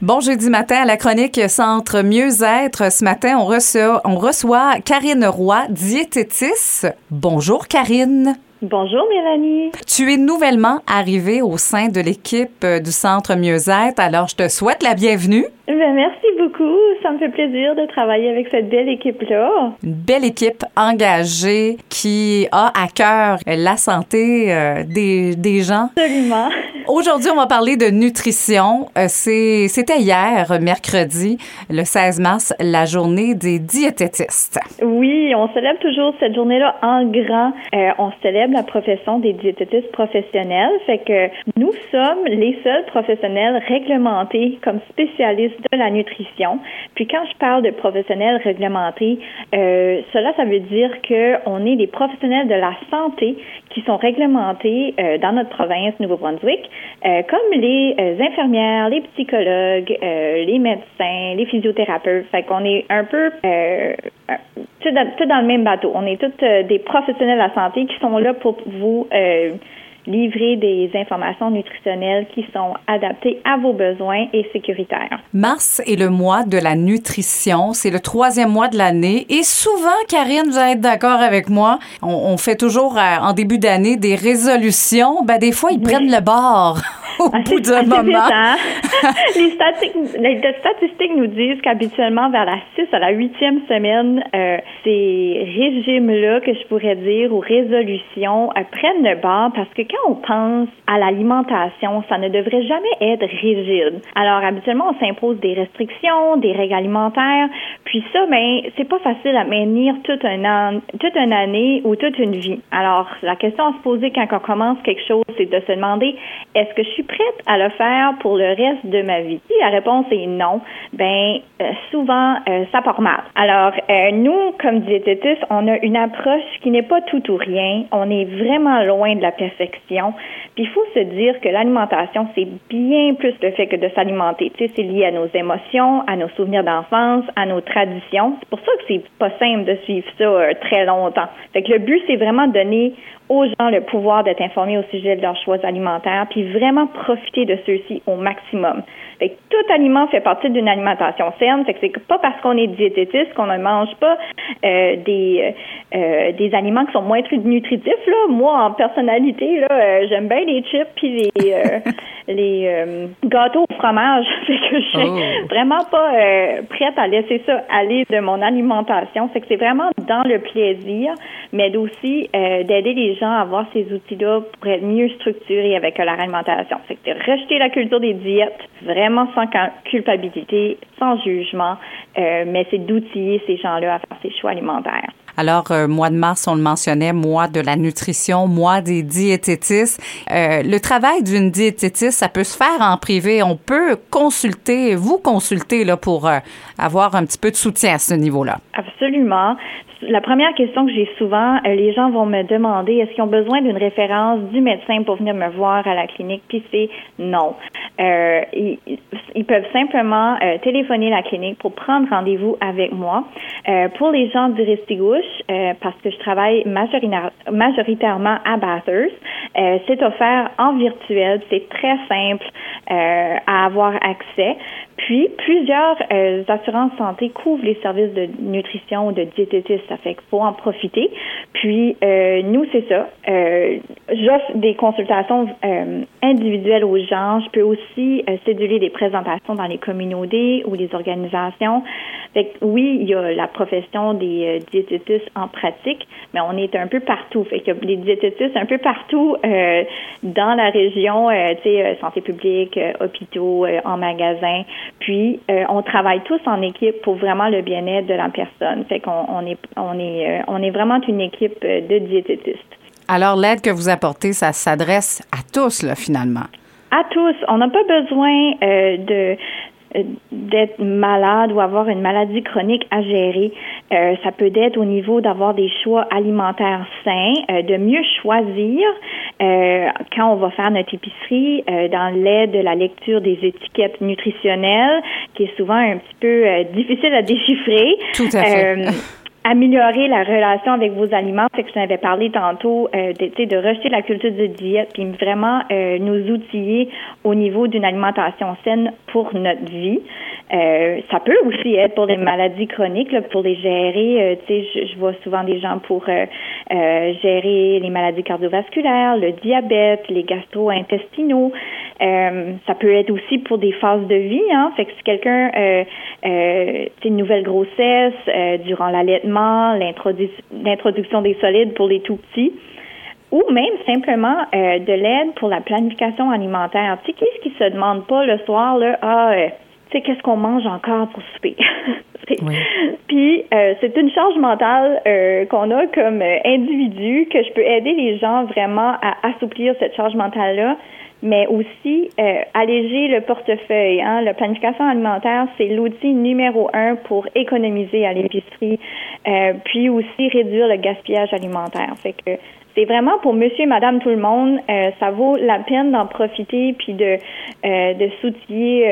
Bon jeudi matin à la chronique Centre Mieux-être. Ce matin, on reçoit, on reçoit Karine Roy, diététiste. Bonjour Karine. Bonjour Mélanie. Tu es nouvellement arrivée au sein de l'équipe du Centre Mieux-être, alors je te souhaite la bienvenue. Ben, merci beaucoup. Ça me fait plaisir de travailler avec cette belle équipe-là. Une belle équipe engagée qui a à cœur la santé euh, des, des gens. Absolument. Aujourd'hui, on va parler de nutrition. Euh, c'était hier, mercredi, le 16 mars, la journée des diététistes. Oui, on célèbre toujours cette journée-là en grand. Euh, on célèbre la profession des diététistes professionnels. Fait que nous sommes les seuls professionnels réglementés comme spécialistes de la nutrition. Puis quand je parle de professionnels réglementés, euh, cela, ça veut dire qu'on est des professionnels de la santé qui sont réglementés euh, dans notre province, Nouveau-Brunswick, euh, comme les euh, infirmières, les psychologues, euh, les médecins, les physiothérapeutes. Fait qu'on est un peu tout dans, tout, dans, le même bateau. On est tous des professionnels de la santé qui sont là pour vous livrer des informations nutritionnelles qui sont adaptées à vos besoins et sécuritaires. Mars est le mois de la nutrition. C'est le troisième mois de l'année. Et souvent, Karine, vous allez être d'accord avec moi, on, on fait toujours euh, en début d'année des résolutions. Ben, des fois, ils oui. prennent le bord. au ah, bout d'un moment. Hein? les, statistiques, les, statistiques nous disent qu'habituellement, vers la 6 à la 8e semaine, euh, ces régimes-là, que je pourrais dire, ou résolutions, euh, prennent le bord parce que quand on pense à l'alimentation, ça ne devrait jamais être rigide. Alors, habituellement, on s'impose des restrictions, des règles alimentaires, puis ça, ben, c'est pas facile à maintenir toute, un an, toute une année ou toute une vie. Alors, la question à se poser quand on commence quelque chose, c'est de se demander, est-ce que je suis prête à le faire pour le reste de ma vie? Si la réponse est non, ben euh, souvent euh, ça part mal. Alors euh, nous, comme diététistes, on a une approche qui n'est pas tout ou rien. On est vraiment loin de la perfection. Puis il faut se dire que l'alimentation c'est bien plus le fait que de s'alimenter. Tu sais, c'est lié à nos émotions, à nos souvenirs d'enfance, à nos traditions. C'est pour ça que c'est pas simple de suivre ça très longtemps. Fait que le but c'est vraiment de donner aux gens le pouvoir d'être informés au sujet de leurs choix alimentaires, puis vraiment profiter de ceux-ci au maximum. Fait que tout aliment fait partie d'une alimentation saine. Fait que c'est pas parce qu'on est diététiste qu'on ne mange pas euh, des euh, des aliments qui sont moins nutritifs. Là, moi en personnalité, là, euh, j'aime bien les chips puis les euh, les euh, gâteaux au fromage. fait que je suis oh. vraiment pas prête à laisser ça aller de mon alimentation. Fait que c'est vraiment dans le plaisir, mais aussi d'aider les gens à avoir ces outils-là pour être mieux structurés avec leur alimentation. Fait que de rejeter la culture des diètes, vraiment sans culpabilité, sans jugement, euh, mais c'est d'outiller ces gens-là à faire ces choix alimentaires. Alors, euh, mois de mars, on le mentionnait, mois de la nutrition, mois des diététistes. Euh, le travail d'une diététiste, ça peut se faire en privé. On peut consulter, vous consulter là pour euh, avoir un petit peu de soutien à ce niveau-là. Absolument la première question que j'ai souvent, euh, les gens vont me demander est-ce qu'ils ont besoin d'une référence du médecin pour venir me voir à la clinique? Puis c'est non. Euh, ils, ils, peuvent simplement euh, téléphoner la clinique pour prendre rendez-vous avec moi. Euh, pour les gens du Restigouche, euh, parce que je travaille majoritairement à Bathurst, euh, c'est offert en virtuel. C'est très simple à avoir accès. Puis, plusieurs euh, assurances santé couvrent les services de nutrition ou de diététisme. Ça fait qu'il faut en profiter. Puis, euh, nous, c'est ça. Euh, J'offre des consultations euh, individuelles aux gens. Je peux aussi euh, céduler des présentations dans les communautés ou les organisations. Fait que, oui, il y a la profession des diététistes en pratique, mais on est un peu partout. Fait que les diététistes un peu partout dans la région, tu sais, santé publique, hôpitaux, en magasin. Puis, euh, on travaille tous en équipe pour vraiment le bien-être de la personne. Fait qu'on on est, on est, euh, on est vraiment une équipe euh, de diététistes. Alors, l'aide que vous apportez, ça s'adresse à tous, là, finalement. À tous. On n'a pas besoin euh, de d'être malade ou avoir une maladie chronique à gérer. Euh, ça peut être au niveau d'avoir des choix alimentaires sains, euh, de mieux choisir euh, quand on va faire notre épicerie euh, dans l'aide de la lecture des étiquettes nutritionnelles, qui est souvent un petit peu difficile à déchiffrer. Tout à fait améliorer la relation avec vos aliments. Fait que je t'avais parlé tantôt euh, de, de rejeter la culture de diète, puis vraiment euh, nous outiller au niveau d'une alimentation saine pour notre vie. Euh, ça peut aussi être pour les maladies chroniques, là, pour les gérer. Euh, tu sais, je, vois souvent des gens pour euh, gérer les maladies cardiovasculaires, le diabète, les gastro-intestinaux. Ça peut être aussi pour des phases de vie. Hein, fait que si quelqu'un, euh, une nouvelle grossesse, durant l'allaitement, l'introduction des solides pour les tout petits ou même simplement de l'aide pour la planification alimentaire. Tu sais, qu'est-ce qui se demande pas le soir, là, ah, sais, qu'est-ce qu'on mange encore pour souper? Puis euh, c'est une charge mentale euh, qu'on a comme euh, individu que je peux aider les gens vraiment à assouplir cette charge mentale-là, mais aussi alléger le portefeuille. Hein. La planification alimentaire, c'est l'outil numéro un pour économiser à l'épicerie, puis aussi réduire le gaspillage alimentaire. Fait que c'est vraiment pour monsieur et madame tout le monde. Euh, ça vaut la peine d'en profiter puis de, euh, de s'outiller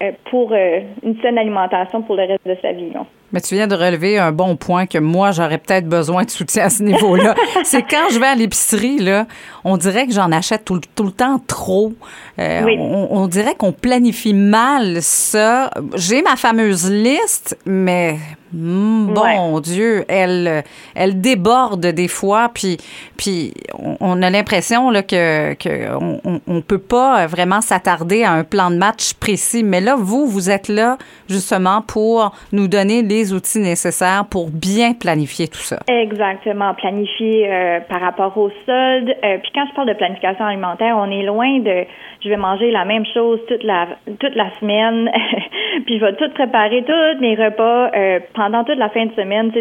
euh, pour une saine alimentation pour le reste de sa vie. Mais tu viens de relever un bon point que moi, j'aurais peut-être besoin de soutien à ce niveau-là. c'est quand je vais à l'épicerie, là, on dirait que j'en achète tout, le temps trop. on, dirait qu'on planifie mal ça. J'ai ma fameuse liste, mais bon Dieu, elle, elle déborde des fois, puis, puis on, a l'impression là, que, que on, on, peut pas vraiment s'attarder à un plan de match précis. Mais là, vous, vous êtes là justement pour nous donner les outils nécessaires pour bien planifier tout ça. Exactement, planifier euh, par rapport au solde. Euh, puis quand je parle de planification alimentaire, on est loin de je vais manger la même chose toute la toute la semaine, puis je vais tout préparer tous mes repas euh, pendant toute la fin de semaine.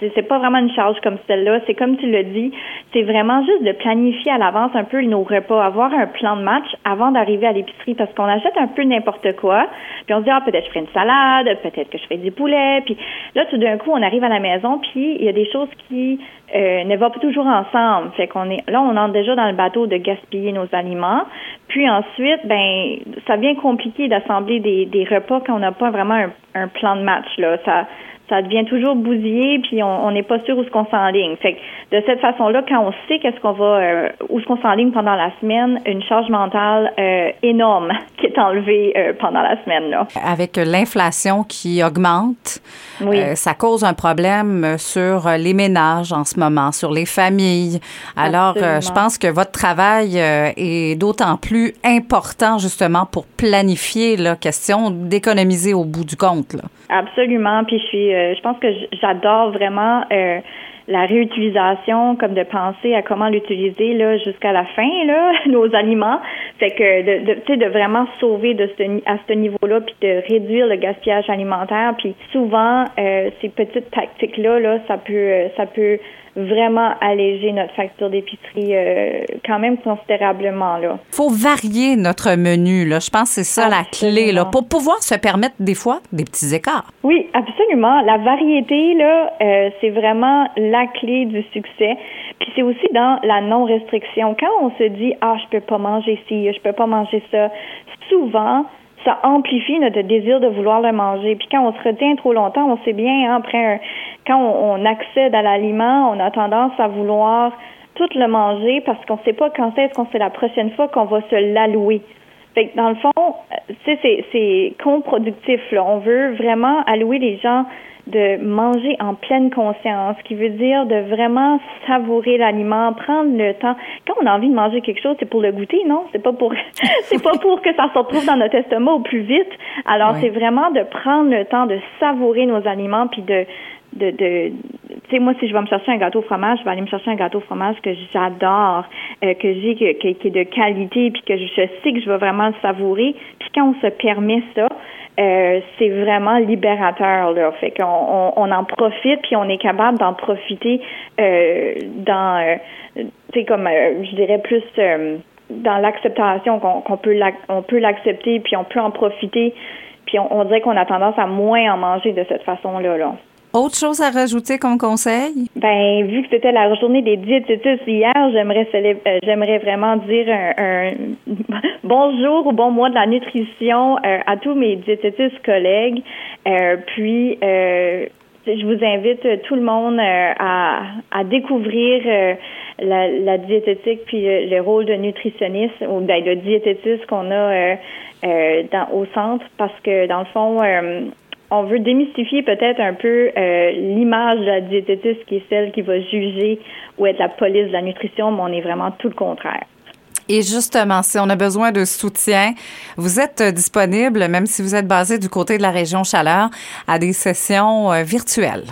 C'est pas vraiment une charge comme celle-là. C'est comme tu l'as dit, c'est vraiment juste de planifier à l'avance un peu nos repas, avoir un plan de match avant d'arriver à l'épicerie parce qu'on achète un peu n'importe quoi, puis on se dit ah peut-être je ferai une salade, peut-être que je ferai du poulet, puis là tout d'un coup on arrive à la maison puis il y a des choses qui euh, ne vont pas toujours ensemble. Fait qu'on est là on entre déjà dans le bateau de gaspiller nos aliments. Puis ensuite, ben, ça devient compliqué d'assembler des, des repas quand on n'a pas vraiment un, un, plan de match. Là. Ça, ça devient toujours bousillé, puis on n'est pas sûr où ce qu'on s'enligne. Fait que de cette façon-là, quand on sait qu'est-ce qu'on va, euh, où ce qu'on s'enligne pendant la semaine, une charge mentale euh, énorme qui est enlevée euh, pendant la semaine. Là. Avec l'inflation qui augmente, ça cause un problème sur les ménages en ce moment, sur les familles. Alors, je pense que votre travail est d'autant plus important justement pour planifier la question d'économiser au bout du compte. Là. Absolument. Puis je suis, euh, je pense que j'adore vraiment euh, la réutilisation, comme de penser à comment l'utiliser jusqu'à la fin là, nos aliments. Fait que de, de, de vraiment sauver de ce, à ce niveau-là, puis de réduire le gaspillage alimentaire. Puis souvent, euh, ces petites tactiques là, ça peut, ça peut vraiment alléger notre facture d'épicerie euh, quand même considérablement. Là. faut varier notre menu. Là. Je pense que c'est ça la clé là, pour pouvoir se permettre des fois des petits écarts. Oui, absolument. La variété, là, euh, c'est vraiment la clé du succès. Puis c'est aussi dans la non-restriction. Quand on se dit « Ah, je peux pas manger ci, je peux pas manger ça », souvent, ça amplifie notre désir de vouloir le manger. Puis quand on se retient trop longtemps, on sait bien, hein, après, quand on, accède à l'aliment, on a tendance à vouloir tout le manger parce qu'on ne sait pas quand est-ce qu'on sait la prochaine fois qu'on va se l'allouer. Fait que dans le fond, c'est c'est contre-productif. On veut vraiment allouer les gens de manger en pleine conscience, qui veut dire de vraiment savourer l'aliment, prendre le temps. Quand on a envie de manger quelque chose, c'est pour le goûter, non? C'est pas pour c'est pas pour que ça se retrouve dans notre estomac au plus vite. Alors c'est vraiment de prendre le temps de savourer nos aliments puis de de, de tu sais moi si je vais me chercher un gâteau au fromage je vais aller me chercher un gâteau au fromage que j'adore euh, que j'ai qui est de qualité puis que je sais que je vais vraiment le savourer puis quand on se permet ça euh, c'est vraiment libérateur là. Fait qu'on on, en profite puis on est capable d'en profiter euh, dans, euh, tu sais comme euh, je dirais plus dans l'acceptation qu'on peut on peut l'accepter puis on peut en profiter puis on, on dirait qu'on a tendance à moins en manger de cette façon là là. Autre chose à rajouter comme conseil? Ben, vu que c'était la journée des diététistes hier, j'aimerais euh, j'aimerais vraiment dire un, bonjour ou bon mois de la nutrition euh, à tous mes diététistes collègues. Euh, puis je vous invite tout le monde à, découvrir la, la, diététique puis le, rôle de nutritionniste ou ben, de diététiste qu'on a dans, au centre parce que dans le fond on veut démystifier peut-être un peu euh, l'image de la diététiste qui est celle qui va juger ou être la police de la nutrition, mais on est vraiment tout le contraire. Et justement, si on a besoin de soutien, vous êtes disponible, même si vous êtes basé du côté de la région Chaleur, à des sessions euh, virtuelles.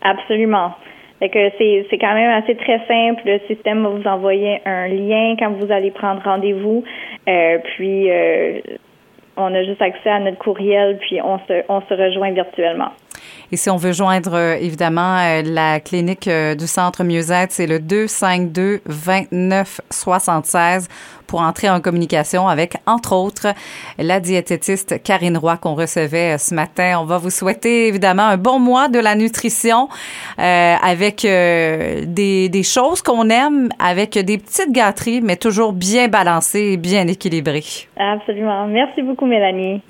Absolument. c'est, quand même assez très simple. Le système va vous envoyer un lien quand vous allez prendre rendez-vous. Euh, puis on a juste accès à notre courriel, puis on se, on se rejoint virtuellement. Et si on veut joindre euh, évidemment euh, la clinique euh, du Centre Mieux-être, c'est le 252 29 76 pour entrer en communication avec, entre autres, la diététiste Karine Roy qu'on recevait ce matin. On va vous souhaiter évidemment un bon mois de la nutrition avec des, des choses qu'on aime, avec des petites gâteries, mais toujours bien balancées et bien équilibrées. Absolument. Merci beaucoup, Mélanie.